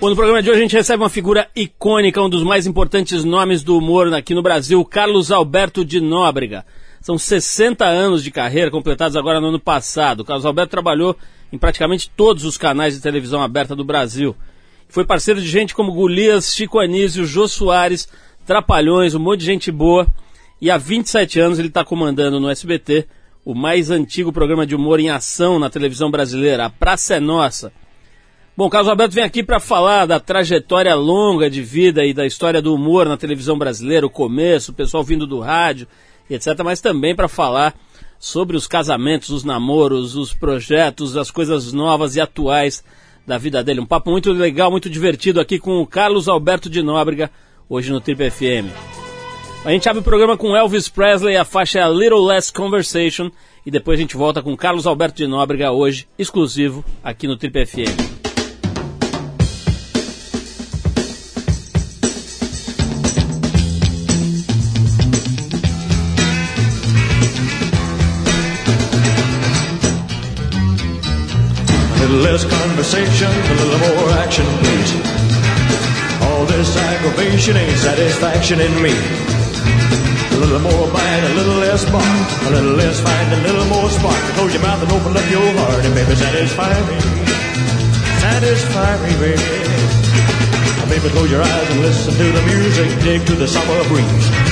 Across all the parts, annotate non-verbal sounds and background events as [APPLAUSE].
Bom, no programa de hoje a gente recebe uma figura icônica, um dos mais importantes nomes do humor aqui no Brasil, Carlos Alberto de Nóbrega. São 60 anos de carreira, completados agora no ano passado. Carlos Alberto trabalhou em praticamente todos os canais de televisão aberta do Brasil. Foi parceiro de gente como Golias, Chico Anísio, Jô Soares, Trapalhões, um monte de gente boa. E há 27 anos ele está comandando no SBT o mais antigo programa de humor em ação na televisão brasileira, A Praça é Nossa. Bom, Carlos Alberto vem aqui para falar da trajetória longa de vida e da história do humor na televisão brasileira, o começo, o pessoal vindo do rádio, etc. Mas também para falar sobre os casamentos, os namoros, os projetos, as coisas novas e atuais da vida dele. Um papo muito legal, muito divertido aqui com o Carlos Alberto de Nóbrega, hoje no Trip FM. A gente abre o programa com Elvis Presley, a faixa é A Little Less Conversation, e depois a gente volta com Carlos Alberto de Nóbrega, hoje, exclusivo, aqui no Trip FM. Less conversation, a little more action, please. All this aggravation ain't satisfaction in me. A little more bite, a little less bark, a little less fight, a little more spark. Close your mouth and open up your heart, and baby, satisfy me. Satisfy me, baby. Baby, close your eyes and listen to the music, dig to the summer breeze.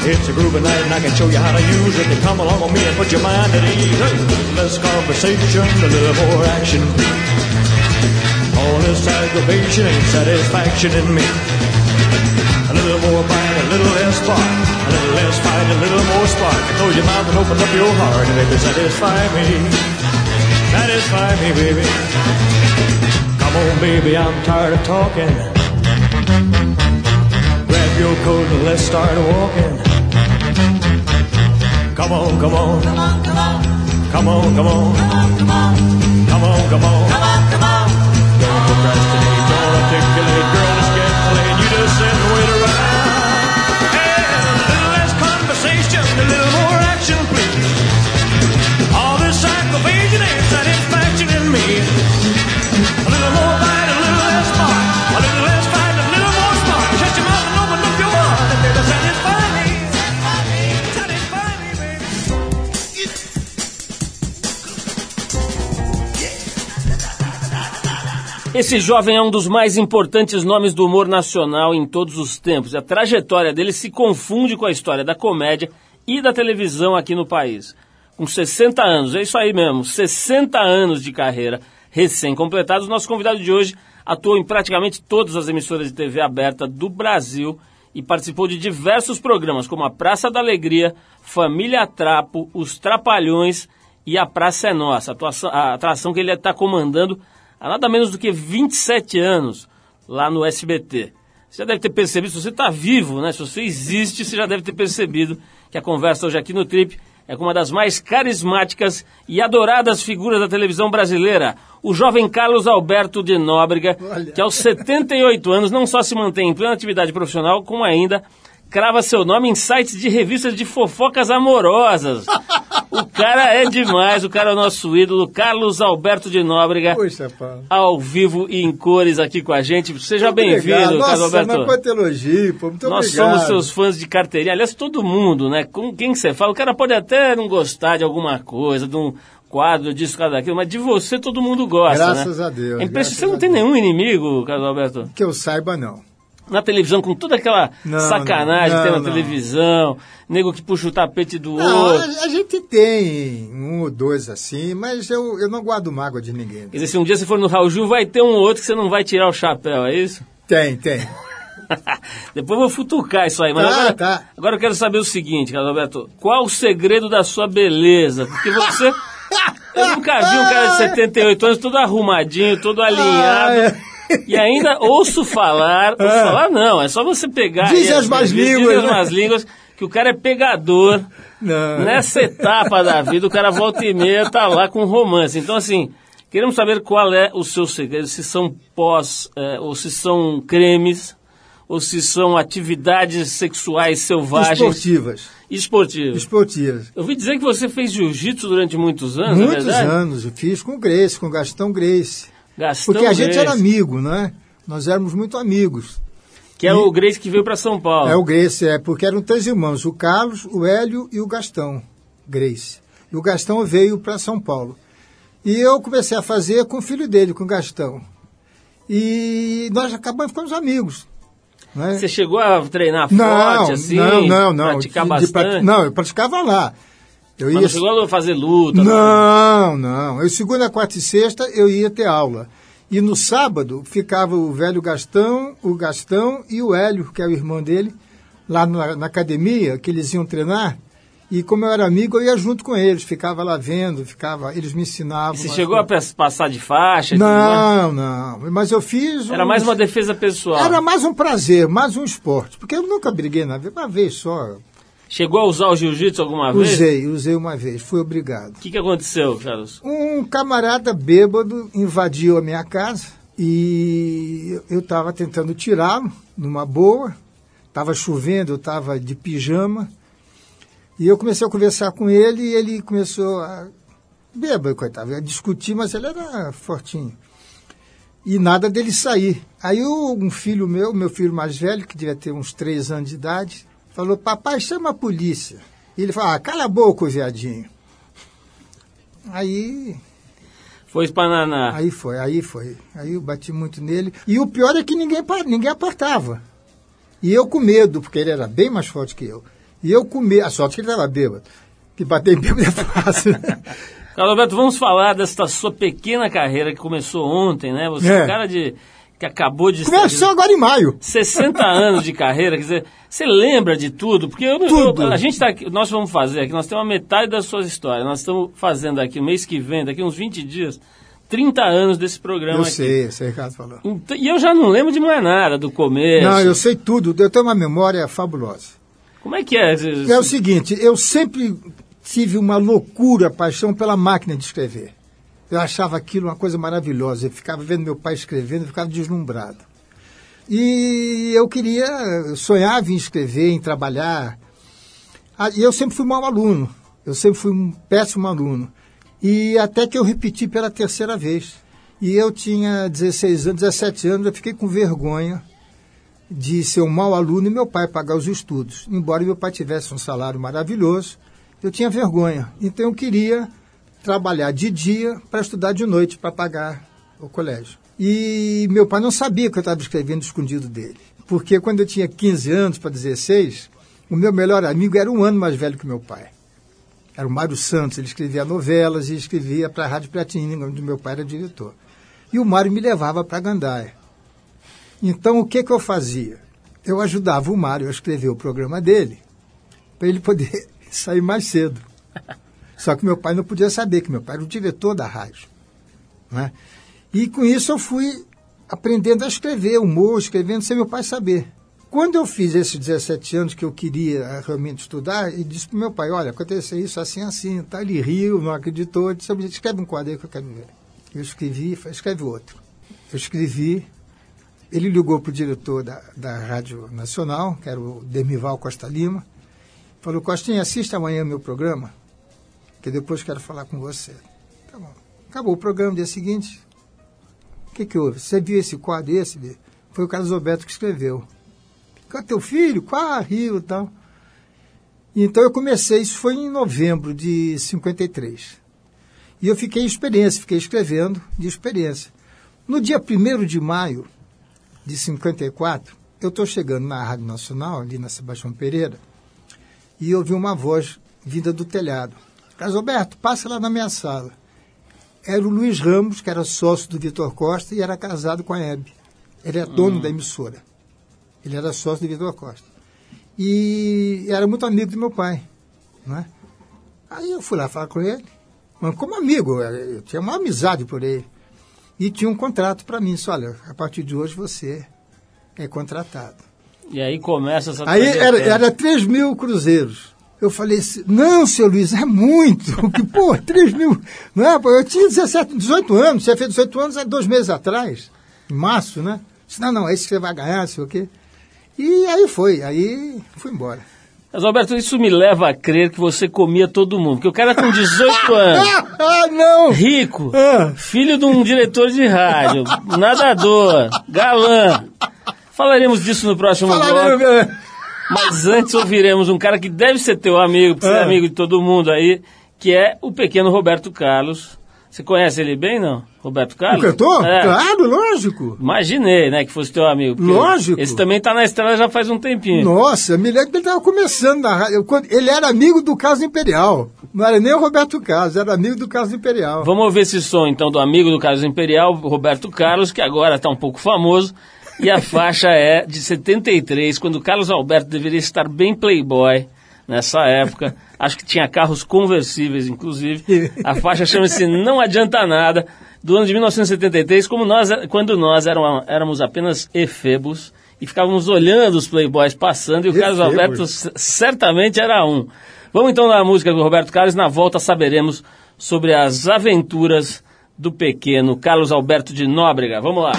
It's a groovy night and I can show you how to use it. To come along with me and put your mind at ease. Little less conversation, a little more action. All this aggravation ain't satisfaction in me. A little more bite, a little less spark. A little less fight, a little more spark. Close your mouth and open up your heart and baby, satisfy me. Satisfy me, baby. Come on, baby, I'm tired of talking. Your coat and let's start walking. Come on, come on. Come on, come on. Come on, come on. Come on, come on. Come on, come on. Don't procrastinate, don't articulate, girl, just get played. You just sit and wait around. Esse jovem é um dos mais importantes nomes do humor nacional em todos os tempos. A trajetória dele se confunde com a história da comédia e da televisão aqui no país. Com 60 anos, é isso aí mesmo, 60 anos de carreira recém-completados, nosso convidado de hoje atuou em praticamente todas as emissoras de TV aberta do Brasil e participou de diversos programas, como a Praça da Alegria, Família Trapo, Os Trapalhões e a Praça é Nossa, a atração que ele está comandando há nada menos do que 27 anos lá no SBT. Você já deve ter percebido, se você está vivo, né? se você existe, você já deve ter percebido que a conversa hoje aqui no Trip é com uma das mais carismáticas e adoradas figuras da televisão brasileira, o jovem Carlos Alberto de Nóbrega, que aos 78 anos não só se mantém em plena atividade profissional, como ainda crava seu nome em sites de revistas de fofocas amorosas. [LAUGHS] O cara é demais, o cara é o nosso ídolo, Carlos Alberto de Nóbrega, Poxa, Paulo. ao vivo e em cores aqui com a gente. Seja bem-vindo, Carlos Nossa, Alberto. mas quanto elogio, pô. Muito Nós obrigado. somos seus fãs de carteirinha. Aliás, todo mundo, né? Com quem que você fala, o cara pode até não gostar de alguma coisa, de um quadro, disso, quadro daquilo, mas de você todo mundo gosta, Graças né? a Deus, É impressionante. Você não tem nenhum inimigo, Carlos Alberto? Que eu saiba, não. Na televisão, com toda aquela Não, sacanagem não, que tem na televisão, nego que puxa o tapete do outro. a, a gente tem um ou dois assim, mas eu, eu não guardo mágoa de ninguém. Quer dizer, se um dia você for no Raul Gil, vai ter um outro que você não vai tirar o chapéu, é isso? Tem, tem. [LAUGHS] Depois eu vou futucar isso aí, mas Tá, agora, tá. agora eu quero saber o seguinte, Carlos Alberto. Qual o segredo da sua beleza? Porque você. [LAUGHS] Eu nunca vi um cara de 78 anos todo arrumadinho, todo alinhado. E ainda ouço falar. Ouço É. falar, não, é só você pegar. Diz as más línguas, Diz as né? más línguas, que o cara é pegador. Não. Nessa etapa da vida, o cara volta e meia tá lá com romance. Então, assim, queremos saber qual é o seu segredo, se são pós, eh, ou se são cremes, ou se são atividades sexuais selvagens. Esportivas. Esportivas. Esportivas. Eu ouvi dizer que você fez jiu-jitsu durante muitos anos, é Muitos verdade? anos eu fiz com o Grace, com o Gastão Grace. Gastão Porque a gente Grace. era amigo, não é? Nós éramos muito amigos. Que é o Grace que veio para São Paulo. É o Grace, é, porque eram três irmãos, o Carlos, o Hélio e o Gastão, Grace. E o Gastão veio para São Paulo. E eu comecei a fazer com o filho dele, com o Gastão. E nós acabamos ficando amigos. Né? Você chegou a treinar Não, forte, assim? não, não, não. Praticar De- de bastante? prati- Não, eu praticava lá. Eu Mas ia não chegou a fazer luta? Não, não. Eu segunda, quarta e sexta eu ia ter aula. E no sábado ficava o velho Gastão, o Gastão e o Hélio, que é o irmão dele, lá na, na academia, que eles iam treinar. E como eu era amigo, eu ia junto com eles, ficava lá vendo, ficava, eles me ensinavam. E Você chegou a passar de faixa? Não, não. Mas eu fiz. Era uns- mais uma defesa pessoal. Era mais um prazer, mais um esporte. Porque eu nunca briguei na vida, uma vez só. Chegou a usar o jiu-jitsu alguma vez? Usei, usei uma vez, fui obrigado. O que, que aconteceu, Carlos? Um camarada bêbado invadiu a minha casa e eu estava tentando tirá-lo numa boa. Estava chovendo, eu estava de pijama. E eu comecei a conversar com ele e ele começou a. Bêbado, coitado, a discutir, mas ele era fortinho. E nada dele sair. Aí um filho meu, meu filho mais velho, que devia ter uns três anos de idade, falou: Papai, chama a polícia. E ele falou: ah, cala a boca, viadinho. Aí Foi Espananá. Aí foi, aí foi. Aí eu bati muito nele. E o pior é que ninguém, ninguém apartava. E eu com medo, porque ele era bem mais forte que eu. E eu com medo, a sorte que ele estava bêbado. Que bater em bêbado é fácil. né? Carlos Alberto, vamos falar desta sua pequena carreira que começou ontem, né? Você é É. um cara de, que acabou de... Começou agora em maio. 60 anos de carreira, quer dizer, você lembra de tudo? Porque eu, Tudo. eu- a gente tá aqui, nós vamos fazer aqui, nós temos uma metade das suas histórias. Nós estamos fazendo aqui, o mês que vem, daqui uns 20 dias, 30 anos desse programa Eu aqui. sei, eu sei, Ricardo falou. Então, e eu já não lembro de mais nada do começo. Não, eu sei tudo. Eu tenho uma memória fabulosa. Como é que é? É o seguinte, eu sempre tive uma loucura, paixão pela máquina de escrever. Eu achava aquilo uma coisa maravilhosa. Eu ficava vendo meu pai escrevendo, eu ficava deslumbrado. E eu queria, eu sonhava em escrever, em trabalhar. Ah, E eu sempre fui mau aluno. Eu sempre fui um péssimo aluno. E até que eu repeti pela terceira vez. E eu tinha 16 anos, 17 anos, eu fiquei com vergonha de ser um mau aluno e meu pai pagar os estudos. Embora meu pai tivesse um salário maravilhoso, eu tinha vergonha. Então eu queria trabalhar de dia para estudar de noite para pagar o colégio. E meu pai não sabia que eu estava escrevendo escondido dele. Porque quando eu tinha 15 anos para 16, o meu melhor amigo era um ano mais velho que meu pai. Era o Mário Santos, ele escrevia novelas e escrevia para a Rádio Piratini, onde meu pai era diretor. E o Mário me levava para Gandaia. Então, o que, que eu fazia? Eu ajudava o Mário a escrever o programa dele, para ele poder [LAUGHS] sair mais cedo. Só que meu pai não podia saber, que meu pai era o diretor da rádio. Né? E com isso eu fui aprendendo a escrever, humor, escrevendo sem meu pai saber. Quando eu fiz esses 17 anos que eu queria eh, realmente estudar, e disse para meu pai, olha, aconteceu isso assim, assim, tá? ele riu, não acreditou, disse, escreve um quadro aí que eu quero ver. Eu escrevi, escreve outro. Eu escrevi, ele ligou para o diretor da, da Rádio Nacional, que era o Demival Costa Lima, falou, Costinha, assista amanhã meu programa, que depois quero falar com você. Tá bom. Acabou o programa, dia seguinte, o que, que houve? Você viu esse quadro, esse? Foi o Carlos Alberto que escreveu. Cadê teu filho? Quá, Rio e tal. Então eu comecei, isso foi em novembro de 53. E eu fiquei em experiência, fiquei escrevendo de experiência. No dia 1 de maio de 54, eu estou chegando na Rádio Nacional, ali na Sebastião Pereira, e ouvi uma voz vinda do telhado. Carlos Alberto, passa lá na minha sala. Era o Luiz Ramos, que era sócio do Vitor Costa e era casado com a Hebe. Ele é dono da emissora. Ele era sócio do Vitor Costa. E era muito amigo do meu pai. Né? Aí eu fui lá falar com ele, mas como amigo, eu tinha uma amizade por ele. E tinha um contrato para mim, disse, olha, a partir de hoje você é contratado. E aí começa essa Aí era, era 3 mil cruzeiros. Eu falei assim, não, seu Luiz, é muito. [LAUGHS] Que, pô, 3 mil. Não é, pô, eu tinha 17, 18 anos, você fez 18 anos há dois meses atrás, em março, né? Disse, não, não, é isso que você vai ganhar, sei o quê. E aí foi, aí fui embora. Mas, Alberto, isso me leva a crer que você comia todo mundo. Porque o cara com 18 anos, [LAUGHS] ah, não! rico, Ah. filho de um diretor de rádio, nadador, galã. Falaremos disso no próximo bloco. Mas antes ouviremos um cara que deve ser teu amigo, porque é Ah. amigo de todo mundo aí, que é o pequeno Roberto Carlos. Você conhece ele bem, não? Roberto o Carlos? cantor? É. Claro, lógico. Imaginei, né, que fosse teu amigo. Lógico. Esse também tá na estrada já faz um tempinho. Nossa, me lembro que ele estava começando na rádio. Ele era amigo do Caso Imperial. Não era nem o Roberto Carlos, era amigo do Caso Imperial. Vamos ouvir esse som então do amigo do Carlos Imperial, Roberto Carlos, que agora está um pouco famoso. E a faixa é de 73, quando o Carlos Alberto deveria estar bem playboy nessa época. Acho que tinha carros conversíveis, inclusive. A faixa chama-se Não Adianta Nada, do ano de 1973, como nós, quando nós éram- éramos apenas efebos e ficávamos olhando os playboys passando, e o Carlos. Alberto certamente era um. Vamos então na música do Roberto Carlos, na volta saberemos sobre as aventuras do pequeno Carlos Alberto de Nóbrega. Vamos lá.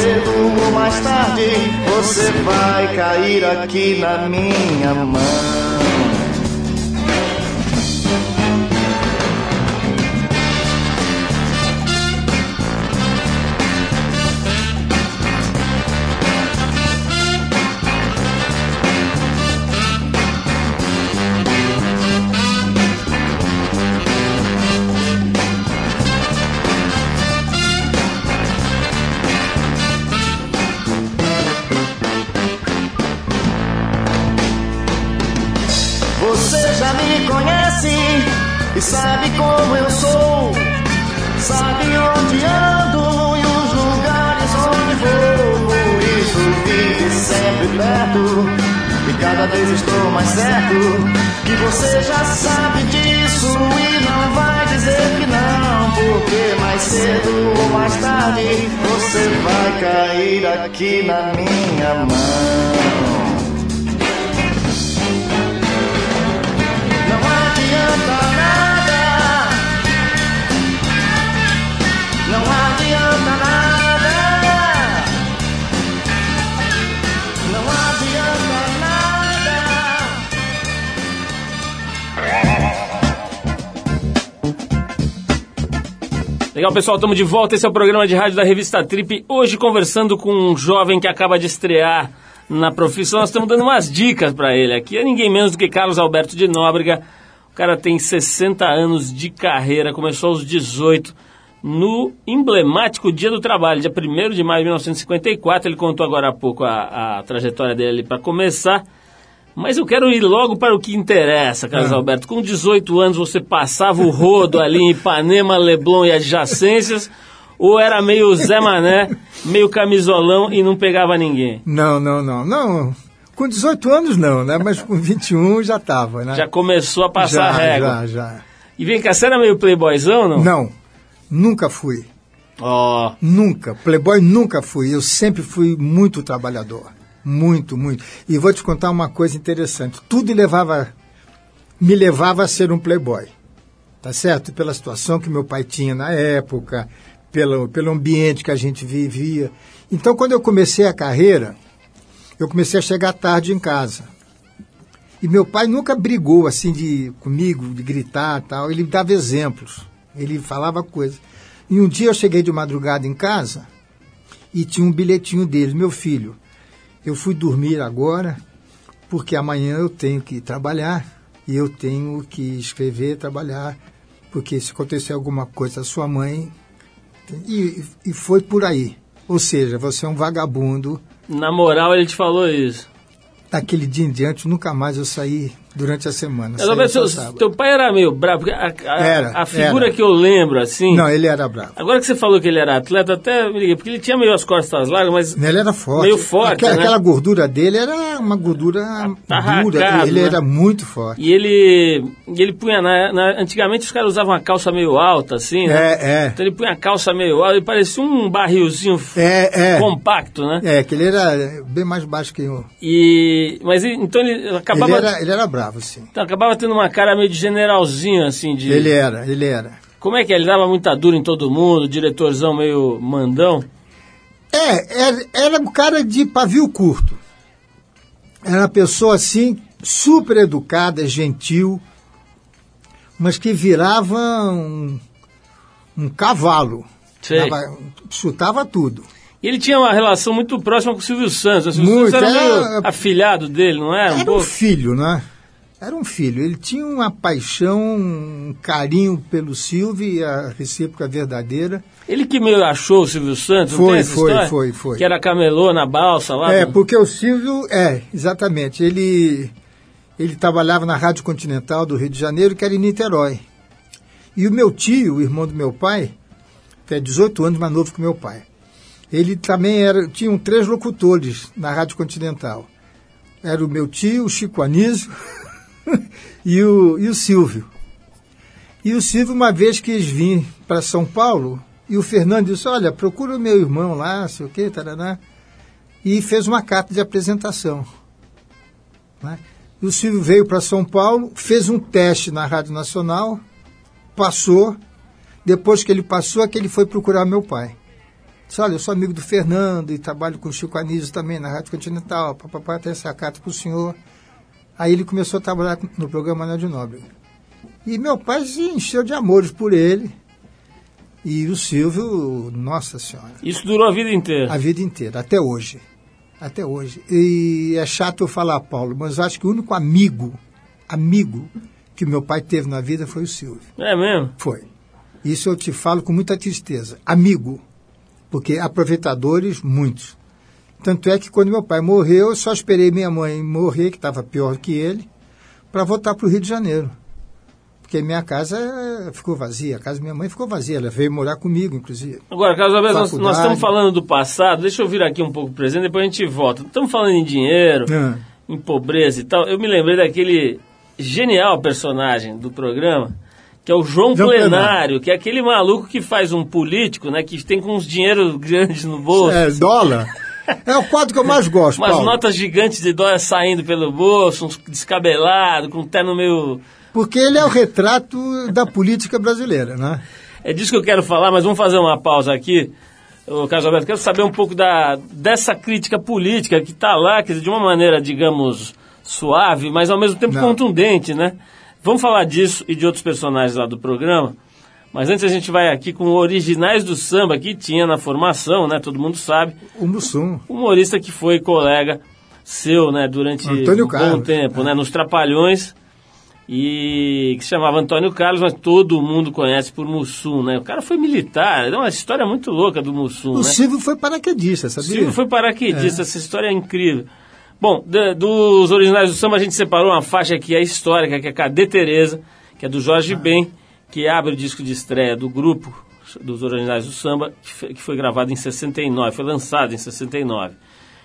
Cedo ou mais tarde você vai cair aqui na minha mão. Cada vez estou mais certo que você já sabe disso e não vai dizer que não. Porque mais cedo ou mais tarde você vai cair aqui na minha mão. Não adianta nada. Não adianta nada. Legal, pessoal, estamos de volta. Esse é o programa de rádio da revista Trip. Hoje conversando com um jovem que acaba de estrear na profissão. Nós estamos dando umas dicas para ele aqui. É ninguém menos do que Carlos Alberto de Nóbrega. O cara tem 60 anos de carreira, começou aos 18 no emblemático Dia do Trabalho, dia 1 de maio de 1954. Ele contou agora há pouco a, a trajetória dele para começar. Mas eu quero ir logo para o que interessa, Carlos Ah. Alberto. Com 18 anos você passava o rodo ali em Ipanema, Leblon e adjacências, ou era meio Zé Mané, meio camisolão e não pegava ninguém? Não, não, não, não. Com 18 anos não, né? Mas com 21 já estava, né? Já começou a passar já, a régua. Já, já. E vem cá, você era meio playboyzão, não? Não, nunca fui. Ó, Nunca. Playboy nunca fui. Eu sempre fui muito trabalhador. Muito, muito. E vou te contar uma coisa interessante. Tudo levava me levava a ser um playboy. Tá certo? Pela situação que meu pai tinha na época, pelo, pelo ambiente que a gente vivia. Então, quando eu comecei a carreira, eu comecei a chegar tarde em casa. E meu pai nunca brigou assim de comigo, de gritar tal. Ele dava exemplos, ele falava coisas. E um dia eu cheguei de madrugada em casa e tinha um bilhetinho dele, meu filho. Eu fui dormir agora porque amanhã eu tenho que trabalhar e eu tenho que escrever, trabalhar, porque se acontecer alguma coisa, a sua mãe. E, e foi por aí. Ou seja, você é um vagabundo. Na moral, ele te falou isso. Daquele dia em diante, nunca mais eu saí durante a semana. Lembro, seu, teu pai era meio bravo, porque a, a, Era, a figura era. que eu lembro, assim. Não, ele era bravo. Agora que você falou que ele era atleta, até me liguei, porque ele tinha meio as costas largas, mas. Ele era forte. Meio forte, Aquela, né? aquela gordura dele era uma gordura Atarracado, dura. Ele né? era muito forte. E ele. E ele punha. Na, na- antigamente os caras usavam uma calça meio alta, assim, né? É, é. Então ele punha a calça meio alta, ele parecia um barrilzinho É, é. compacto, né? É, que ele era bem mais baixo que eu. E. Mas ele- então ele acabava. Ele era, ele era bravo, sim. então, acabava tendo uma cara meio de generalzinho, assim, de. Ele era, ele era. Como é que é? Ele dava muita dura em todo mundo, diretorzão meio mandão. É, era, era um cara de pavio curto. Era uma pessoa assim, super educada, gentil, mas que virava um, um cavalo. Dava- chutava tudo. E ele tinha uma relação muito próxima com o Silvio Santos. O Silvio Muito, Santos era era- meio afilhado dele, não era? Um Era um pouco? filho, né? Era um filho. Ele tinha uma paixão, um carinho pelo Silvio e a recíproca verdadeira. Ele que meio achou o Silvio Santos, Foi, foi, história? foi, foi. Que era camelô na balsa lá. É, porque o Silvio, é, exatamente. Ele, ele trabalhava na Rádio Continental do Rio de Janeiro, que era em Niterói. E o meu tio, o irmão do meu pai, que é 18 anos mais novo que o meu pai, ele também era, tinham três locutores na Rádio Continental. Era o meu tio, o Chico Anísio [LAUGHS] e, o, e o Silvio. E o Silvio, uma vez quis vir para São Paulo, e o Fernando disse, olha, procura o meu irmão lá, sei o quê, taraná e fez uma carta de apresentação. né? E o Silvio veio para São Paulo, fez um teste na Rádio Nacional, passou. Depois que ele passou, é que ele foi procurar meu pai. Disse, olha, eu sou amigo do Fernando e trabalho com o Chico Anísio também na Rádio Continental. Papai tem essa carta para o senhor. Aí ele começou a trabalhar no programa Anel de Nóbrega. E meu pai se encheu de amores por ele. E o Silvio, nossa senhora Isso durou a vida inteira. a vida inteira, até hoje. Até hoje. E é chato eu falar, Paulo, mas acho que o único amigo, amigo, que meu pai teve na vida foi o Silvio. É mesmo? Foi. Isso eu te falo com muita tristeza. Amigo. Porque aproveitadores, muitos. Tanto é que quando meu pai morreu, eu só esperei minha mãe morrer, que estava pior que ele, para voltar para o Rio de Janeiro. Porque minha casa eh, ficou vazia, a casa da minha mãe ficou vazia, ela veio morar comigo, inclusive. Agora, Carlos Alberto, nós, nós estamos falando do passado, deixa eu vir aqui um pouco presente, depois a gente volta. Estamos falando em dinheiro, Ah. em pobreza e tal. Eu me lembrei daquele genial personagem do programa, que é o João, João Plenário, Plenário. que é aquele maluco que faz um político, né, que tem com uns dinheiros grandes no bolso. É, dólar. [LAUGHS] É o quadro que eu mais gosto, Umas Paulo. notas gigantes de dólar saindo pelo bolso, uns descabelado, com um terno meio. Porque ele é o retrato da política brasileira, né? É disso que eu quero falar, mas vamos fazer uma pausa aqui. Ô, Carlos Alberto, quero saber um pouco da, dessa crítica política que está lá, quer dizer, de uma maneira, digamos, suave, mas ao mesmo tempo Não. contundente, né? Vamos falar disso e de outros personagens lá do programa. Mas antes a gente vai aqui com originais do samba que tinha na formação, né? Todo mundo sabe. O Mussum. humorista que foi colega seu, né, durante Antônio um bom Carlos. tempo, né, nos Trapalhões, e que se chamava Antônio Carlos, mas todo mundo conhece por Mussum, né? O cara foi militar, é uma história muito louca do Mussum, O né? Silvio foi paraquedista, sabia? Silvio foi paraquedista, essa história é incrível. Bom, da- dos originais do samba a gente separou uma faixa que é histórica, que é Cadê Tereza, que é do Jorge Ben, que abre o disco de estreia do grupo dos originais do samba, que foi, gravado em 69, foi lançado em 69.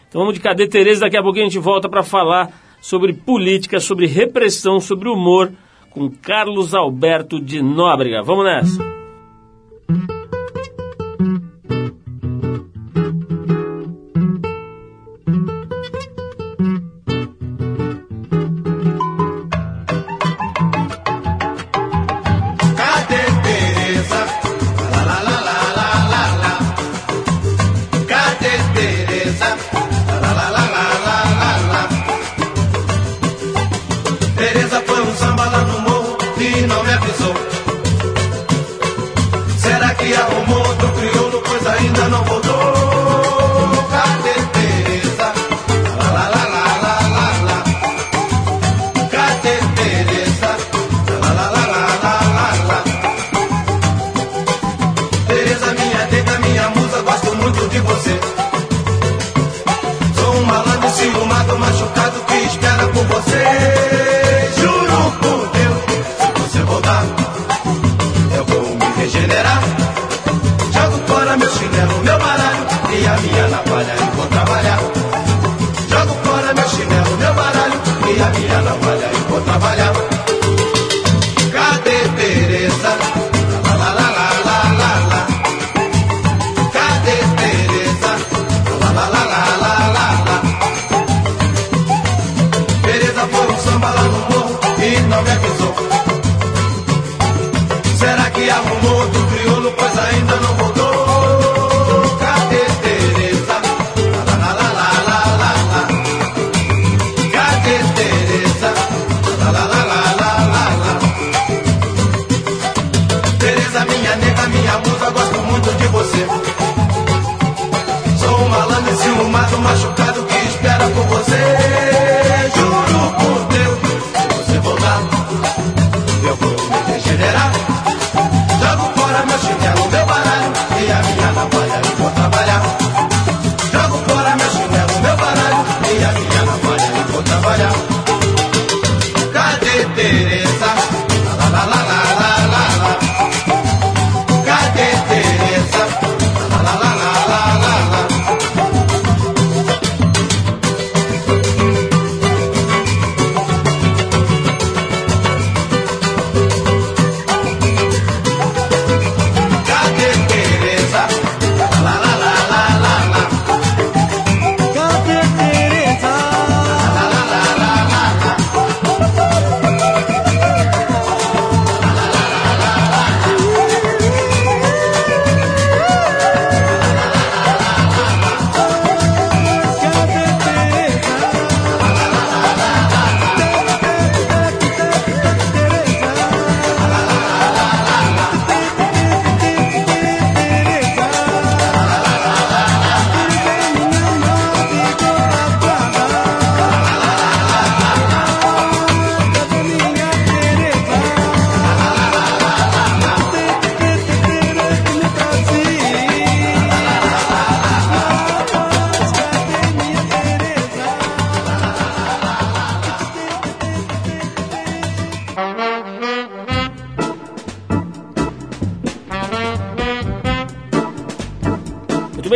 Então vamos de Cadê Tereza, daqui a pouquinho a gente volta para falar sobre política, sobre repressão, sobre humor, com Carlos Alberto de Nóbrega. Vamos nessa!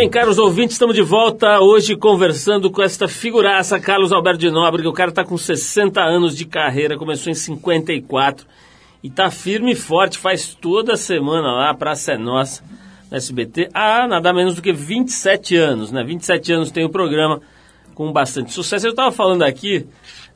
Bem, caros ouvintes, estamos de volta hoje conversando com esta figuraça, Carlos Alberto de Nóbrega. O cara está com 60 anos de carreira, começou em 54 e está firme e forte, faz toda semana lá, a Praça é Nossa, no SBT, há nada menos do que 27 anos, né? 27 anos tem o programa com bastante sucesso. Eu estava falando aqui,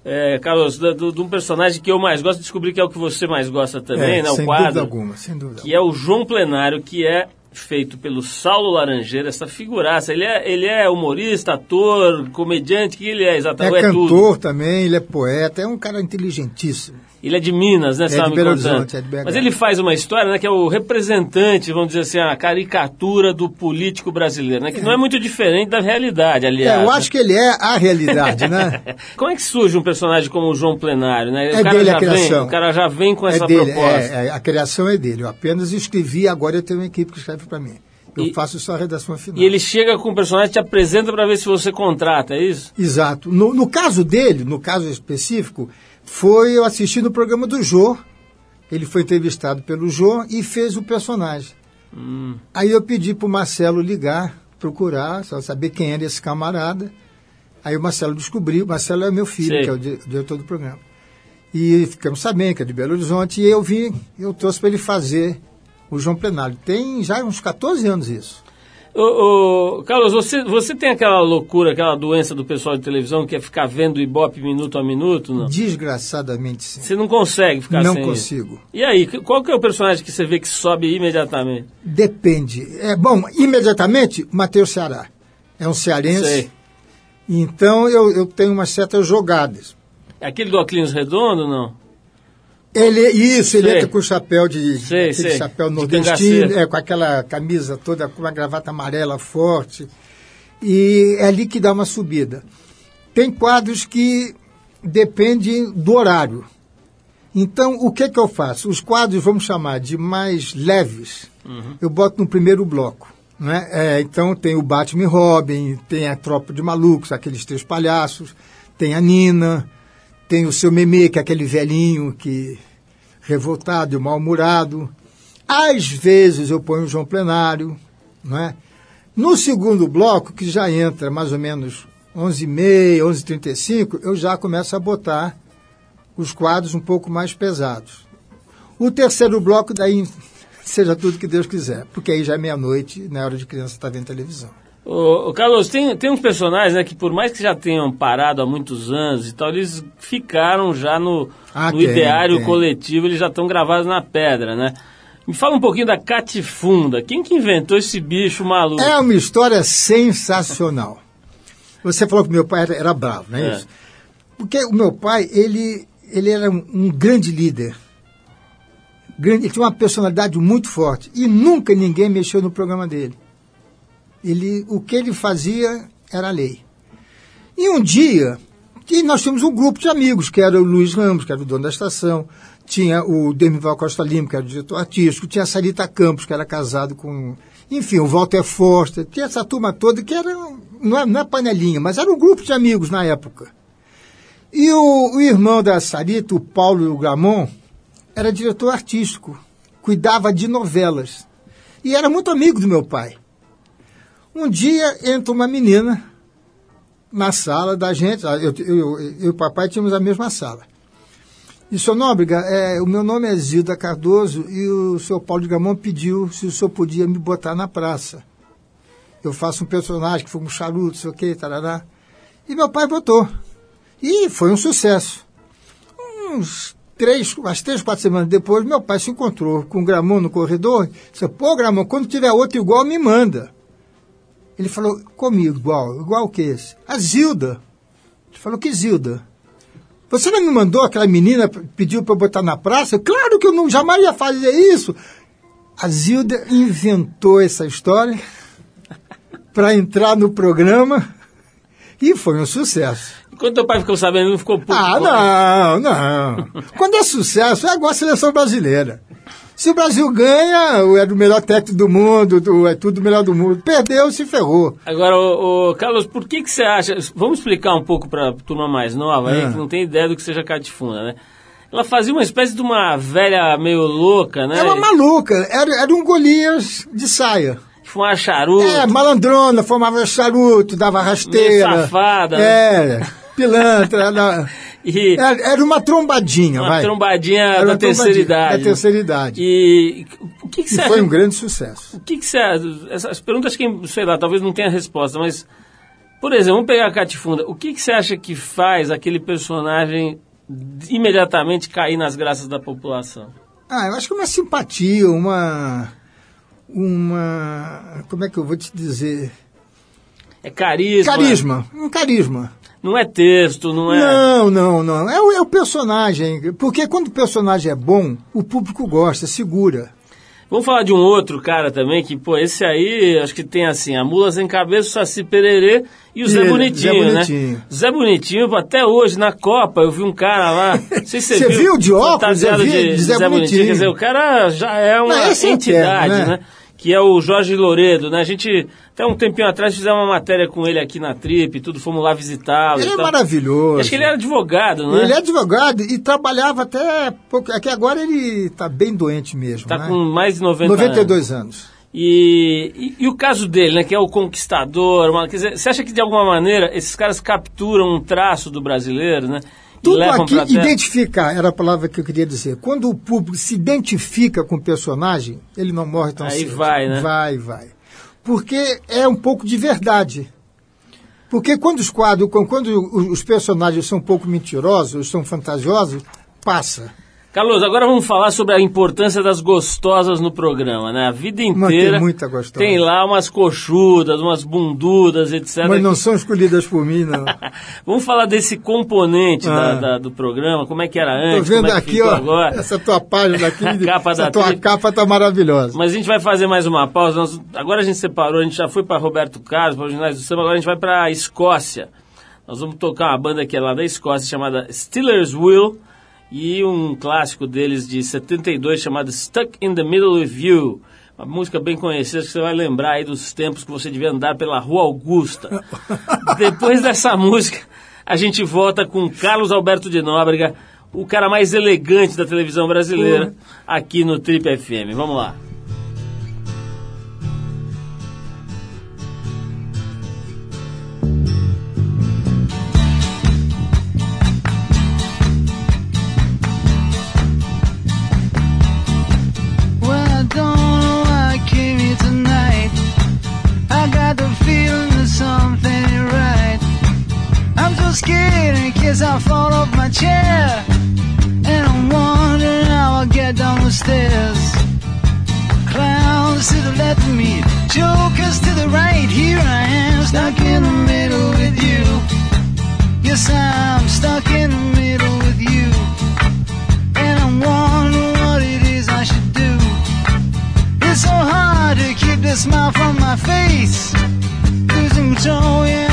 é, Carlos, de um personagem que eu mais gosto, descobri que é o que você mais gosta também, É, né? O sem quadro dúvida alguma, sem dúvida. que é o João Plenário, que é feito pelo Saulo Laranjeira, essa figuraça. Ele é, ele é humorista, ator, comediante, que ele é É exatamente? É, cantor tudo. também, ele é poeta, é um cara inteligentíssimo. Ele é de Minas, né? É de Belo. Horizonte, é de BH. Mas ele faz uma história, né, que é o representante, vamos dizer assim, a caricatura do político brasileiro, né? Que não é muito diferente da realidade, aliás. É, eu né? acho que ele é a realidade, né? [LAUGHS] Como é que surge um personagem como o João Plenário, né? É dele a já vem, criação. o cara já vem com é essa dele, proposta. é, é, a criação é dele. Eu apenas escrevi, agora eu tenho uma equipe que escreve para mim. Eu E- faço só a redação final. E ele chega com o personagem, te apresenta para ver se você contrata, é isso? Exato. No, no caso dele, no caso específico, foi eu assisti no programa do Jô. Ele foi entrevistado pelo Jô e fez o personagem. Hum. Aí eu pedi para o Marcelo ligar, procurar, só saber quem era esse camarada. Aí o Marcelo descobriu, o Marcelo é meu filho, Sei. que é o di- diretor do programa. E ficamos sabendo que é de Belo Horizonte, e eu vim, eu trouxe para ele fazer o João Plenário. Tem já uns 14 anos isso. Ô, ô, Carlos, você, você tem aquela loucura, aquela doença do pessoal de televisão que é ficar vendo Ibope minuto a minuto, não? Desgraçadamente sim. Você não consegue ficar Não sem isso. consigo. E aí, qual que é o personagem que você vê que sobe imediatamente? Depende. É, bom, imediatamente, Matheus Ceará. É um cearense. Sei. Então eu, eu tenho umas certas jogadas. É aquele do óculos redondo, não? Ele, isso, ele entra com o chapéu de. Sei, aquele sei. chapéu De nordestino, cangaceiro. é, com aquela camisa toda, com uma gravata amarela forte. E é ali que dá uma subida. Tem quadros que dependem do horário. Então, o que, que eu faço? Os quadros, vamos chamar de mais leves, eu boto no primeiro bloco. Né? É, então, tem o Batman e Robin, tem a Tropa de Malucos, aqueles três palhaços. tem a Nina, tem o seu Memê, que é aquele velhinho que revoltado e mal-humorado. Às vezes eu ponho o João Plenário, não é? No segundo bloco, que já entra mais ou menos 11h30, 11h35, eu já começo a botar os quadros um pouco mais pesados. O terceiro bloco, daí, [LAUGHS] seja tudo que Deus quiser, porque aí já é meia-noite, na hora de criança estar vendo televisão. Ô, ô, Carlos, tem, tem uns personagens né, que por mais que já tenham parado há muitos anos e tal, eles ficaram já no, Ah, no tem, ideário tem. coletivo, eles já estão gravados na pedra, né? Me fala um pouquinho da Catifunda. Quem que inventou esse bicho maluco? É uma história sensacional. [LAUGHS] Você falou que meu pai era, era bravo, não é, É. isso? Porque o meu pai, ele, ele era um, um grande líder. Grande, ele tinha uma personalidade muito forte. E nunca ninguém mexeu no programa dele. Ele, o que ele fazia era lei. E um dia, e nós tínhamos um grupo de amigos, que era o Luiz Ramos, que era o dono da estação, tinha o Demival Costa Lima, que era o diretor artístico, tinha a Sarita Campos, que era casado com. Enfim, o Walter Forster, tinha essa turma toda que era. Não é, não é panelinha, mas era um grupo de amigos na época. E o, o irmão da Sarita, o Paulo Gramon, era diretor artístico, cuidava de novelas. E era muito amigo do meu pai. Um dia entra uma menina na sala da gente, eu, eu, eu, e o papai tínhamos a mesma sala. E, senhor Nóbrega, é, o meu nome é Zilda Cardoso e o senhor Paulo de Gamon pediu se o senhor podia me botar na praça. Eu faço um personagem que foi um charuto, sei o quê, tarará. E meu pai botou. E foi um sucesso. Uns três, umas três, quatro semanas depois, meu pai se encontrou com o Gramon no corredor. Disse, pô, Gramon, quando tiver outro igual, me manda. Ele falou, comigo, igual. Igual o que esse? A Zilda. Ele falou, que Zilda? Você não me mandou aquela menina, pediu para eu botar na praça? Claro que eu não, jamais ia fazer isso. A Zilda inventou essa história [LAUGHS] para entrar no programa e foi um sucesso. Quando teu pai ficou sabendo, não ficou puto. Ah, não, não. Quando é sucesso, é igual a seleção brasileira. Se o Brasil ganha, é do melhor técnico do mundo, do- é tudo melhor do mundo. Perdeu, se ferrou. Agora, ô, ô, Carlos, por que que você acha... Vamos explicar um pouco pra turma mais nova aí, Ah. que não tem ideia do que seja catifunda, né? Ela fazia uma espécie de uma velha meio louca, né? É uma maluca. Era, era um Golias de saia. Fumava charuto. É, malandrona, formava charuto, dava rasteira. Meio safada, né? É, pilantra. [LAUGHS] Era, E era, uma trombadinha, uma vai. trombadinha Era da uma terceira trombadinha, idade. Da terceira idade. E o que, que E você foi acha? um grande sucesso. O que, que você? Essas perguntas que, sei lá, talvez não tenha resposta, mas, por exemplo, vamos pegar a Catifunda. O que, que você acha que faz aquele personagem imediatamente cair nas graças da população? Ah, eu acho que uma simpatia, uma. Uma. Como é que eu vou te dizer? É carisma? Carisma. Um carisma. Não é texto, não é... Não, não, não. É o, é o personagem. Porque quando o personagem é bom, o público gosta, segura. Vamos falar de um outro cara também, que, pô, esse aí, acho que tem assim, a Mula Sem Cabeça, o Saci Pererê e o Zé Ele, Bonitinho, Zé né? Bonitinho. Zé Bonitinho, até hoje, na Copa, eu vi um cara lá, não sei se você, Você viu de óculos? Eu vi, de, de Zé Bonitinho. Quer dizer, o cara já é uma Não, é entidade, eterno, né? né? Que é o Jorge Loredo, né? A gente, até um tempinho atrás, fizemos uma matéria com ele aqui na Trip, tudo, fomos lá visitá-lo. Ele é tal. maravilhoso. Acho que ele era advogado, não é? Ele é advogado e trabalhava até. pouco- É que agora ele está bem doente mesmo. Tá né? com mais de 90 anos. 92 anos. E, e, e o caso dele, né, que é o conquistador, uma- quer dizer, você acha que de alguma maneira esses caras capturam um traço do brasileiro, né? Tudo levam aqui, identificar, era a palavra que eu queria dizer. Quando o público se identifica com o personagem, ele não morre tão Aí cedo. vai, né? Vai, vai. Porque é um pouco de verdade. Porque quando os quadros, quando os os personagens são um pouco mentirosos, são fantasiosos, passa. Carlos, agora vamos falar sobre a importância das gostosas no programa, né? A vida Mas tem inteira gostosa. tem lá umas coxudas, umas bundudas, etc. Mas não são escolhidas por mim, não. [LAUGHS] Vamos falar desse componente da- Ah. da- do programa, como é que era Tô antes, vendo como é que aqui, ó, agora. essa tua página aqui, [LAUGHS] A capa essa da tua Trip. capa tá maravilhosa. Mas a gente vai fazer mais uma pausa. Nós- agora a gente separou, a gente já foi para Roberto Carlos, para os Jornais do Samba, agora a gente vai para a Escócia. Nós vamos tocar uma banda que é lá da Escócia, chamada Steelers Will, e um clássico deles de 72 chamado Stuck in the Middle with You. Uma música bem conhecida que você vai lembrar aí dos tempos que você devia andar pela Rua Augusta. [LAUGHS] Depois dessa música, a gente volta com Carlos Alberto de Nóbrega, o cara mais elegante da televisão brasileira, aqui no Trip FM. Vamos lá. I'm scared in case I fall off my chair. And I'm wondering how I'll get down the stairs. Clowns to the left of me, jokers to the right. Here I am, stuck in the middle with you. Yes, I'm stuck in the middle with you. And I'm wondering what it is I should do. It's so hard to keep the smile from my face. Losing control, yeah,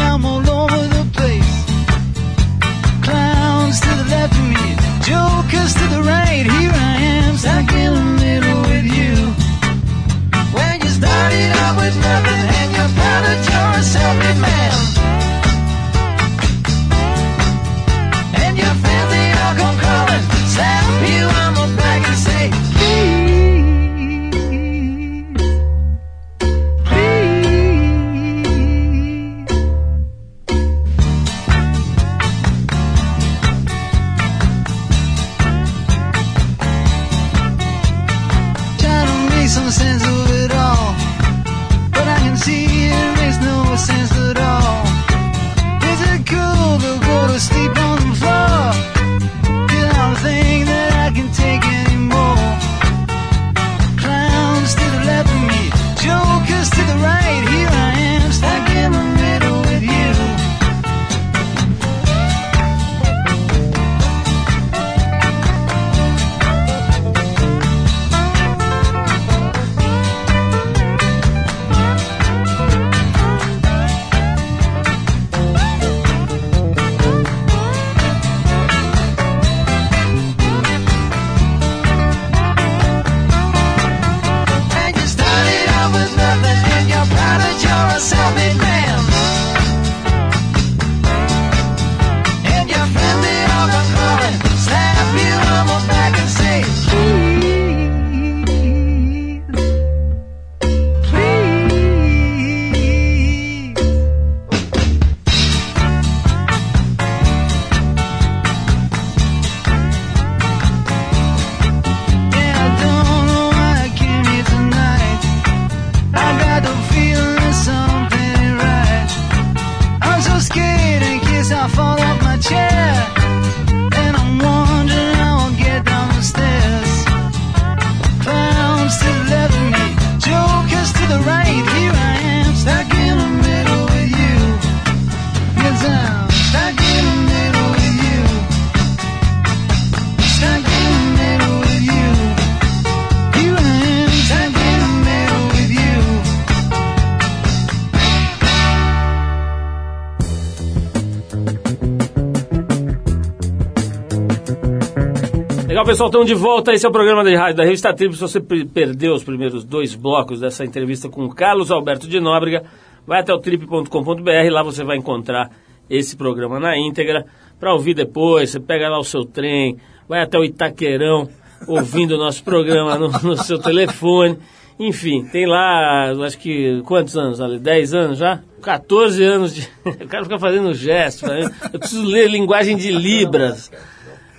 pessoal, estamos de volta. Esse é o programa de rádio da Revista Tribo. Se você per- perdeu os primeiros dois blocos dessa entrevista com o Carlos Alberto de Nóbrega, vai até o trip.com.br. Lá você vai encontrar esse programa na íntegra para ouvir depois. Você pega lá o seu trem, vai até o Itaquerão ouvindo o nosso programa no, no seu telefone. Enfim, tem lá, acho que, quantos anos ali? 10 anos já? 14 anos de. [LAUGHS] O cara fica fazendo gesto. pra mim. Eu preciso ler linguagem de Libras.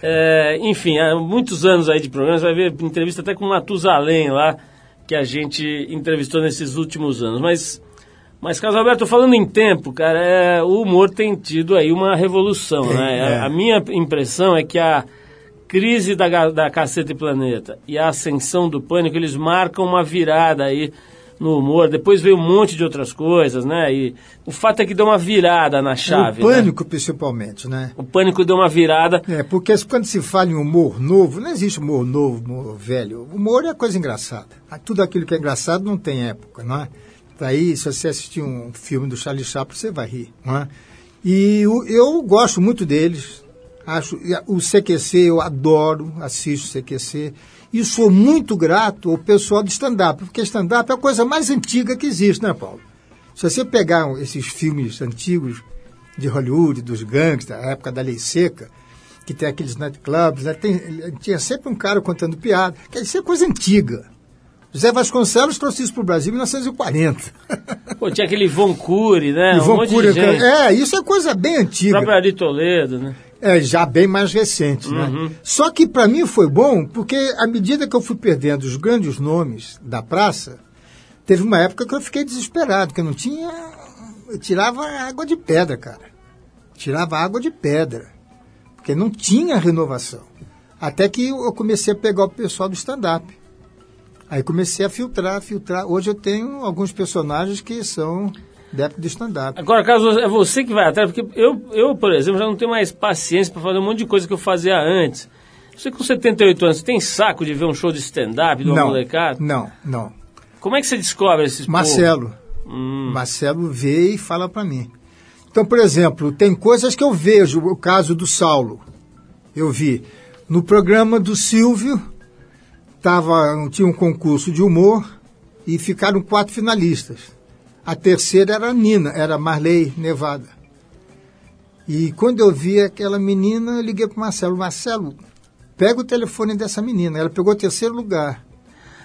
É, enfim, há muitos anos aí de programa, você vai ver entrevista até com o Matusalém lá, que a gente entrevistou nesses últimos anos. Mas, mas Carlos Alberto, falando em tempo, cara, é, o humor tem tido aí uma revolução, né? é. A, a minha impressão é que a crise da, da Caceta e Planeta e a ascensão do Pânico, eles marcam uma virada aí no humor. Depois veio um monte de outras coisas, né? E o fato é que deu uma virada na chave. o né? pânico, principalmente, né? O Pânico deu uma virada. É, porque quando se fala em humor novo, não existe humor novo, humor velho. Humor é coisa engraçada. Ah, Tudo aquilo que é engraçado não tem época, não é? Daí, se você assistir um filme do Charlie Chaplin, você vai rir, não é? E o- eu gosto muito deles. Acho o CQC eu adoro, assisto o CQC. E sou muito grato ao pessoal do stand-up, porque stand-up é a coisa mais antiga que existe, né, Paulo? Se você pegar esses filmes antigos, de Hollywood, dos gangues, da época da lei seca, que tem aqueles nightclubs, né? tem, tinha sempre um cara contando piada, quer dizer, coisa antiga. José Vasconcelos trouxe isso para o Brasil em 1940. [LAUGHS] Pô, tinha aquele Von Cury, né? Ivon um Cury, é, isso é coisa bem O antiga. próprio Ari Toledo, né? É, já bem mais recente, Uhum. né? Só que para mim foi bom, porque à medida que eu fui perdendo os grandes nomes da praça, teve uma época que eu fiquei desesperado, que eu não tinha. Eu tirava água de pedra, cara. Tirava água de pedra. Porque não tinha renovação. Até que eu comecei a pegar o pessoal do stand-up. Aí comecei a filtrar, filtrar. Hoje eu tenho alguns personagens que são época do stand-up. Agora, Carlos, é você que vai atrás, porque eu, eu, por exemplo, já não tenho mais paciência para fazer um monte de coisa que eu fazia antes. Você com 78 anos, você tem saco de ver um show de stand-up de uma Não, molecada? não, não. Como é que você descobre esses? Marcelo. Hum. Marcelo vê e fala para mim. Então, por exemplo, tem coisas que eu vejo, o caso do Saulo. Eu vi no programa do Silvio, tava, tinha um concurso de humor e ficaram quatro finalistas. A terceira era a Nina, era Marley Nevada. E quando eu vi aquela menina, eu liguei para Marcelo. Marcelo, pega o telefone dessa menina. Ela pegou o terceiro lugar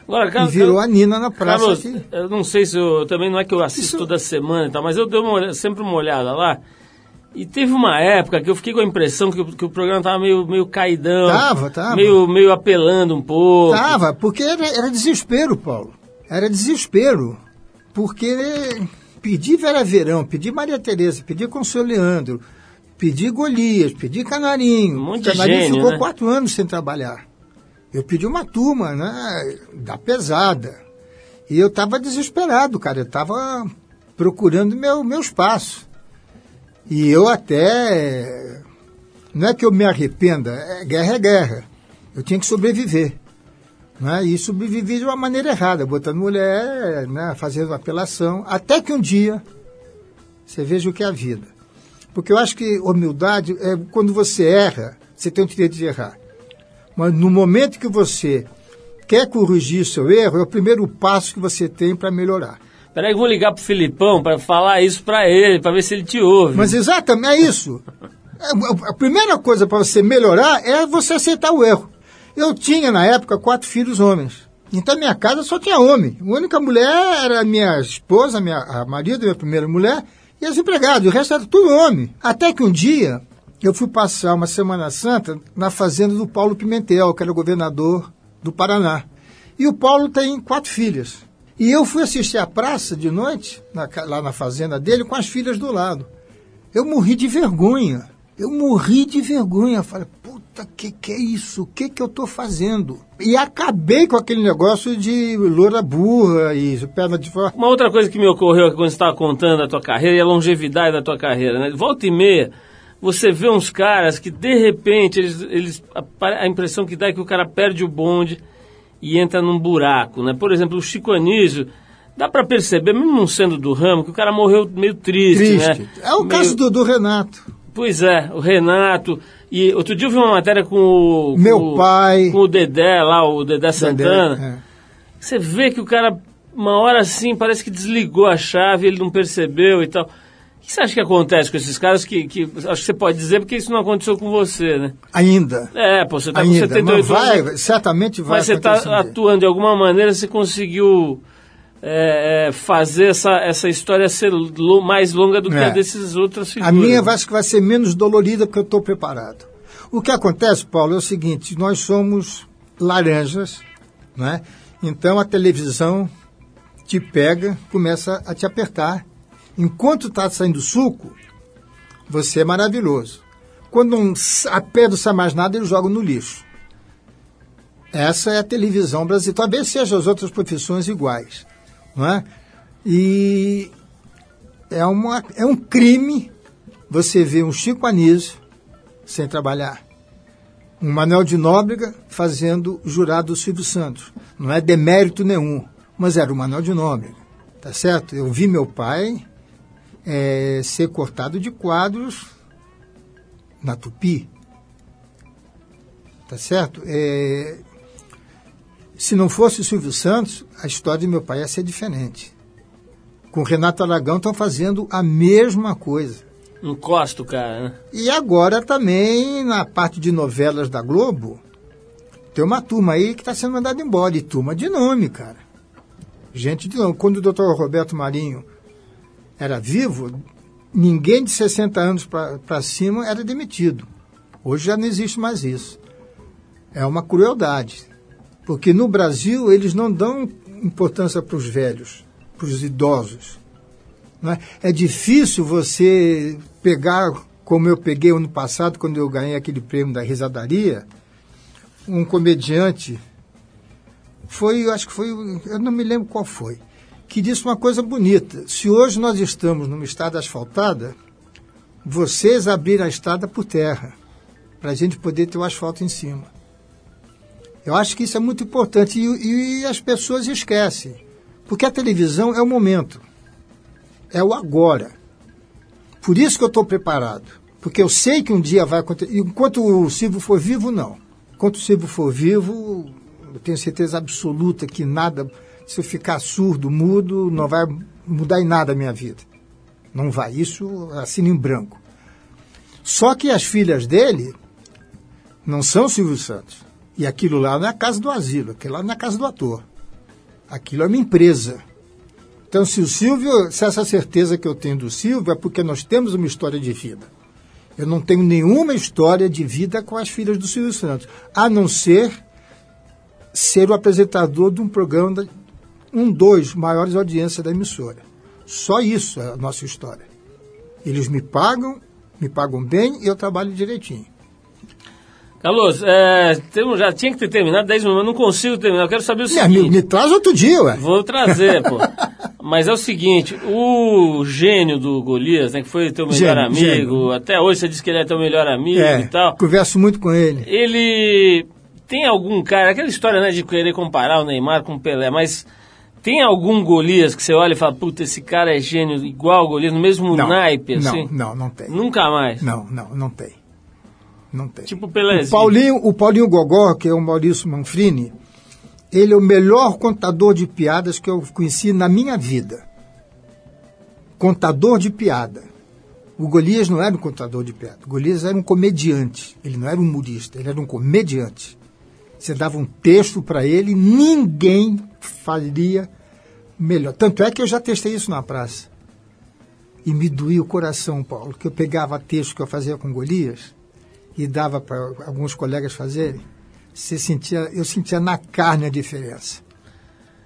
Agora, e virou a Nina na praça. Carlos, aqui. eu não sei se eu. Também não é que eu assisto Isso- toda semana e tal, mas eu dei uma sempre uma olhada lá. E teve uma época que eu fiquei com a impressão que, o- que o programa tava meio, meio caidão. Tava, tava. Meio, meio apelando um pouco. Tava, porque era, era desespero, Paulo. Era desespero. Porque pedir Vera Verão, pedir Maria Tereza, pedir Consuelo Leandro, pedir Golias, pedir Canarinho. Um Canarinho gênio, ficou né? quatro anos sem trabalhar. Eu pedi uma turma, né, da pesada. E eu estava desesperado, cara. Eu estava procurando meu, meu espaço. E eu até. Não é que eu me arrependa, é, guerra é guerra. Eu tinha que sobreviver. Né? E sobrevivi de uma maneira errada, botando mulher, né? fazendo apelação. Até que um dia você veja o que é a vida. Porque eu acho que humildade é quando você erra, você tem o direito de errar. Mas no momento que você quer corrigir seu erro, é o primeiro passo que você tem para melhorar. Peraí vou ligar pro Filipão para falar isso pra ele, pra ver se ele te ouve. Mas exatamente é isso. É, A primeira coisa para você melhorar é você aceitar o erro. Eu tinha, na época, quatro filhos homens. Então, minha casa só tinha homem. A única mulher era minha esposa, a minha, a marido, minha primeira mulher, e as empregadas. O resto era tudo homem. Até que um dia, eu fui passar uma Semana Santa na fazenda do Paulo Pimentel, que era governador do Paraná. E o Paulo tem quatro filhas. E eu fui assistir a praça de noite, na lá na fazenda dele, com as filhas do lado. Eu morri de vergonha. Eu morri de vergonha. Falei, puta, que que é isso? O que que eu tô fazendo? E acabei com aquele negócio de loura burra e perna de fora. Uma outra coisa que me ocorreu quando você estava contando a tua carreira e a longevidade da tua carreira, né? Volta e meia, você vê uns caras que de repente eles, eles a, a impressão que dá é que o cara perde o bonde e entra num buraco, né? Por exemplo, o Chico Anísio, dá para perceber, mesmo não sendo do ramo, que o cara morreu meio triste, Triste. né? É o Meio- caso do, do Renato. Pois é, o Renato. E outro dia eu vi uma matéria com o. com Meu o- pai. Com o Dedé lá, o Dedé Santana. É. Você vê que o cara, uma hora assim, parece que desligou a chave, ele não percebeu e tal. O que você acha que acontece com esses caras que, que acho que você pode dizer porque isso não aconteceu com você, né? Ainda. É, pô, você tá Ainda. com 78 Mas vai, anos, certamente vai mas você está atuando de alguma maneira, você conseguiu é, é, fazer essa, essa história ser mais longa do que É. a desses outras figuras. A minha acho que vai ser menos dolorida porque eu estou preparado. O que acontece, Paulo, é o seguinte: nós somos laranjas, né? Então a televisão te pega, começa a te apertar. Enquanto está saindo suco, você é maravilhoso. Quando um, a pé não sai mais nada, eles jogam no lixo. Essa é a televisão brasileira. Talvez sejam as outras profissões iguais. Não é? E é, uma, é um crime você ver um Chico Anísio sem trabalhar. Um Manuel de Nóbrega fazendo jurado do Silvio Santos. Não é demérito nenhum, mas era o Manuel de Nóbrega. Tá certo? Eu vi meu pai eh, ser cortado de quadros na Tupi. Tá certo? Eh, se não fosse o Silvio Santos, a história de meu pai ia ser diferente. Com o Renato Aragão estão fazendo a mesma coisa. Encosta o cara, né? E agora também, na parte de novelas da Globo, tem uma turma aí que está sendo mandada embora. E turma de nome, cara. Gente de nome. Quando o doutor Roberto Marinho era vivo, ninguém de 60 anos para cima era demitido. Hoje já não existe mais isso. É uma crueldade. Porque no Brasil eles não dão importância para os velhos, para os idosos. É? é difícil você pegar, como eu peguei ano passado, quando eu ganhei aquele prêmio da risadaria, um comediante, foi, acho que foi, eu não me lembro qual foi, que disse uma coisa bonita. Se hoje nós estamos numa estrada asfaltada, vocês abriram a estrada por terra, para a gente poder ter o asfalto em cima. Eu acho que isso é muito importante e, e as pessoas esquecem. Porque a televisão é o momento, é o agora. Por isso que eu estou preparado. Porque eu sei que um dia vai acontecer. Enquanto o Silvio for vivo, não. Enquanto o Silvio for vivo, eu tenho certeza absoluta que nada, se eu ficar surdo, mudo, não vai mudar em nada a minha vida. Não vai. Isso assina em branco. Só que as filhas dele não são Silvio Santos. E aquilo lá não é a casa do asilo, aquilo lá não é a casa do ator. Aquilo é uma empresa. Então, se o Silvio, se essa certeza que eu tenho do Silvio é porque nós temos uma história de vida. Eu não tenho nenhuma história de vida com as filhas do Silvio Santos, a não ser ser o apresentador de um programa, da, um dos maiores audiências da emissora. Só isso é a nossa história. Eles me pagam, me pagam bem e eu trabalho direitinho. Carlos, é, já tinha que ter terminado 10 minutos, mas não consigo terminar. Eu quero saber o Me, me, seguinte. me traz outro dia, ué. Vou trazer, pô. [LAUGHS] Mas é o seguinte, o gênio do Golias, né, que foi teu melhor Gênio, amigo, gênio. até hoje você disse que ele é teu melhor amigo É, e tal. converso muito com ele. Ele tem algum cara, aquela história né, de querer comparar o Neymar com o Pelé, mas tem algum Golias que você olha e fala, puta, esse cara é gênio igual o Golias, no mesmo Não, naipe, não, assim? não, não tem. Nunca mais. Não, não, não tem. Não tem. Tipo o O Pelézinho. Paulinho, o Paulinho Gogó, que é o Maurício Manfrini, ele é o melhor contador de piadas que eu conheci na minha vida. Contador de piada. O Golias não era um contador de piada. O Golias era um comediante. Ele não era um humorista, ele era um comediante. Você dava um texto para ele, ninguém faria melhor. Tanto é que eu já testei isso na praça. E me doía o coração, Paulo, que eu pegava texto que eu fazia com Golias e dava para alguns colegas fazerem. Você sentia, eu sentia na carne a diferença.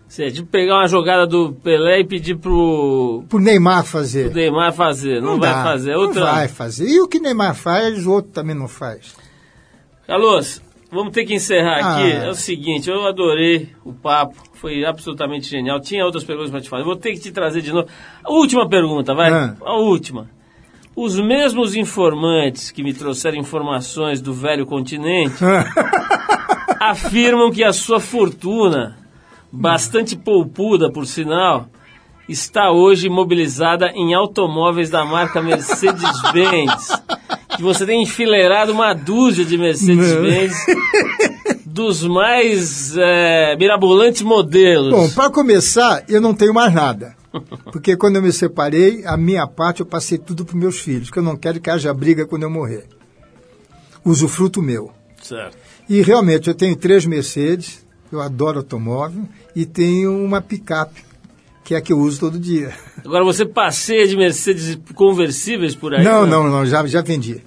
Você é tipo pegar uma jogada do Pelé e pedir pro, Pro Neymar fazer. pro Neymar fazer. Não, vai dá, fazer. Outra... Não vai fazer. E o que Neymar faz, o outro também não faz. Carlos, vamos ter que encerrar aqui. Ah. É o seguinte, eu adorei o papo, foi absolutamente genial. Tinha outras perguntas para te fazer, vou ter que te trazer de novo. A última pergunta, vai? Ah. A última. Os mesmos informantes que me trouxeram informações do velho continente [LAUGHS] afirmam que a sua fortuna, bastante poupuda por sinal, está hoje imobilizada em automóveis da marca Mercedes-Benz. Que você tem enfileirado uma dúzia de Mercedes-Benz dos mais é, mirabolantes modelos. Bom, para começar, eu não tenho mais nada. Porque quando eu me separei, a minha parte eu passei tudo para meus filhos, que eu não quero que haja briga quando eu morrer. Usufruto meu. Certo. E realmente eu tenho três Mercedes, eu adoro automóvel, e tenho uma picape, que é a que eu uso todo dia. Agora você passeia de Mercedes conversíveis por aí? né? não, não, não, já, já vendi.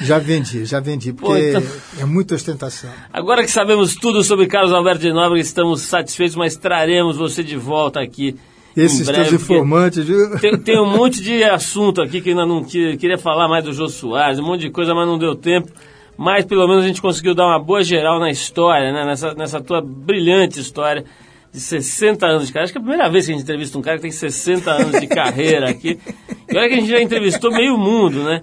Já vendi, já vendi, porque Pô, então- é muita ostentação. Agora que sabemos tudo sobre Carlos Alberto de Nóbrega, estamos satisfeitos, mas traremos você de volta aqui. Esses breve, teus informantes. viu? Tem, tem um monte de assunto aqui que ainda não que- queria falar mais do Jô Soares, um monte de coisa, mas não deu tempo. Mas pelo menos a gente conseguiu dar uma boa geral na história, né? nessa, nessa tua brilhante história de 60 anos de carreira. Acho que é a primeira vez que a gente entrevista um cara que tem 60 anos de carreira aqui. E olha que a gente já entrevistou meio mundo, né?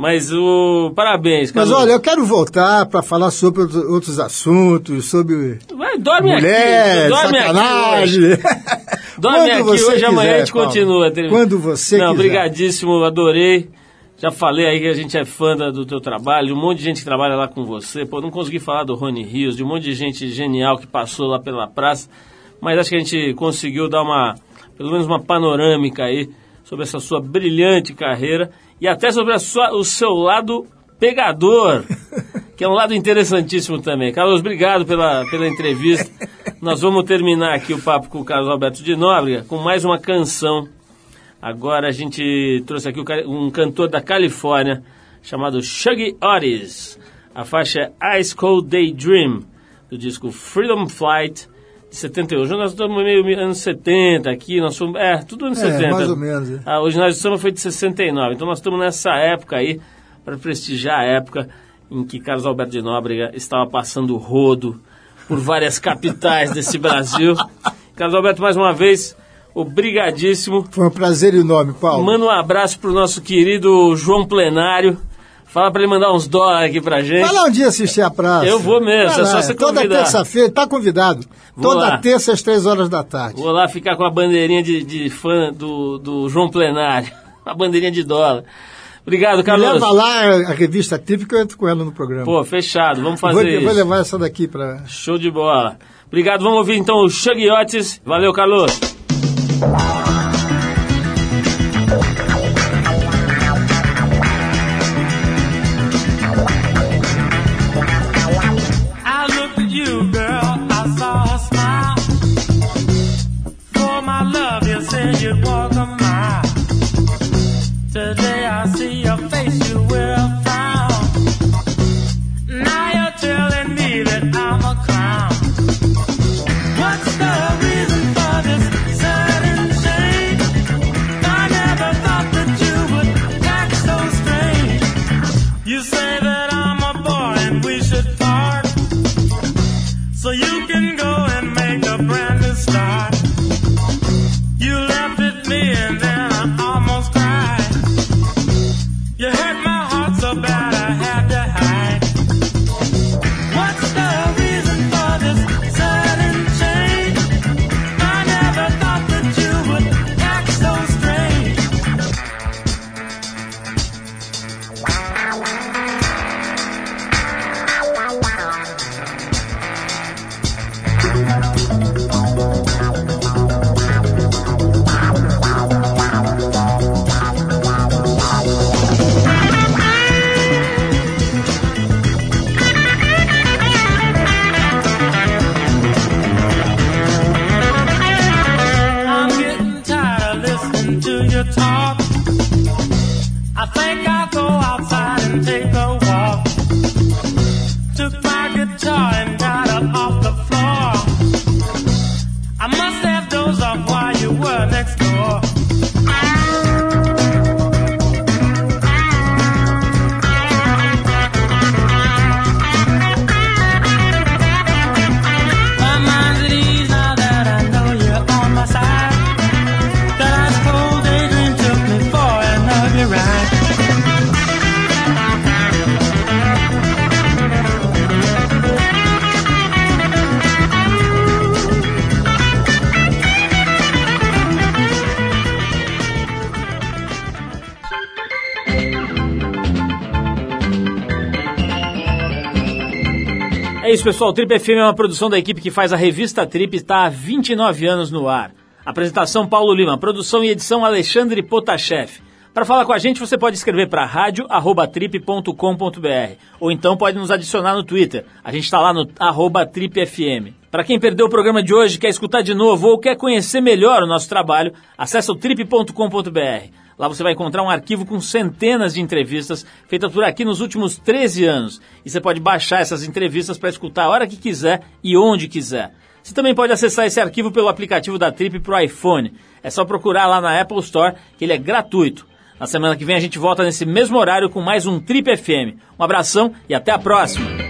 Mas o. Parabéns, Mas Carlos. olha, eu quero voltar para falar sobre outros- assuntos, sobre Vai, dorme mulher, aqui. Dorme aqui. sacanagem. hoje. [LAUGHS] Dorme aqui hoje, amanhã a gente Paulo. continua. Quando você Não, quiser. brigadíssimo, adorei. Já falei aí que a gente é fã do teu trabalho, um monte de gente que trabalha lá com você. Pô, não consegui falar do Rony Rios, de um monte de gente genial que passou lá pela praça, mas acho que a gente conseguiu dar uma, pelo menos uma panorâmica aí sobre essa sua brilhante carreira e até sobre sua- o seu lado pegador, [LAUGHS] que é um lado interessantíssimo também. Carlos, obrigado pela, pela entrevista. [LAUGHS] Nós vamos terminar aqui o papo com o Carlos Alberto de Nóbrega com mais uma canção. Agora a gente trouxe aqui um cantor da Califórnia chamado Shuggy Otis. A faixa é Ice Cold Daydream, do disco Freedom Flight, de 71. Hoje nós estamos meio meio anos 70 aqui, nós somos, é, tudo anos É, 70. mais ou menos, é. A Originais do Samba foi de 69, então nós estamos nessa época aí, para prestigiar a época em que Carlos Alberto de Nóbrega estava passando rodo por várias capitais desse Brasil. [LAUGHS] Carlos Alberto, mais uma vez, obrigadíssimo. Foi um prazer enorme, Paulo. Manda um abraço pro nosso querido João Plenário. Fala para ele mandar uns dólares aqui pra gente. Vai lá um dia assistir a praça. Eu vou mesmo, Vai é só você Toda convidar. terça-feira, tá convidado. Vou Toda lá. terça às três horas da tarde. Vou lá ficar com a bandeirinha de, de fã do, do João Plenário. [LAUGHS] A bandeirinha de dólar. Obrigado, Me Carlos. Leva lá a revista que eu entro com ela no programa. Pô, fechado. Vamos vou, fazer vou isso. levar essa daqui para. Show de bola. Obrigado. Vamos ouvir então o Shuggy Otis. Valeu, Carlos. Pessoal. O Trip FM é uma produção da equipe que faz a revista Trip e está há 29 anos no ar. Apresentação Paulo Lima, produção e edição Alexandre Potashev. Para falar com a gente, você pode escrever para rádio@trip.com.br ou então pode nos adicionar no Twitter. A gente está lá no tripfm. Para quem perdeu o programa de hoje, quer escutar de novo ou quer conhecer melhor o nosso trabalho, acesse o trip.com.br. Lá você vai encontrar um arquivo com centenas de entrevistas feitas por aqui nos últimos 13 anos. E você pode baixar essas entrevistas para escutar a hora que quiser e onde quiser. Você também pode acessar esse arquivo pelo aplicativo da Trip para o iPhone. É só procurar lá na Apple Store, que ele é gratuito. Na semana que vem a gente volta nesse mesmo horário com mais um Trip FM. Um abração e até a próxima!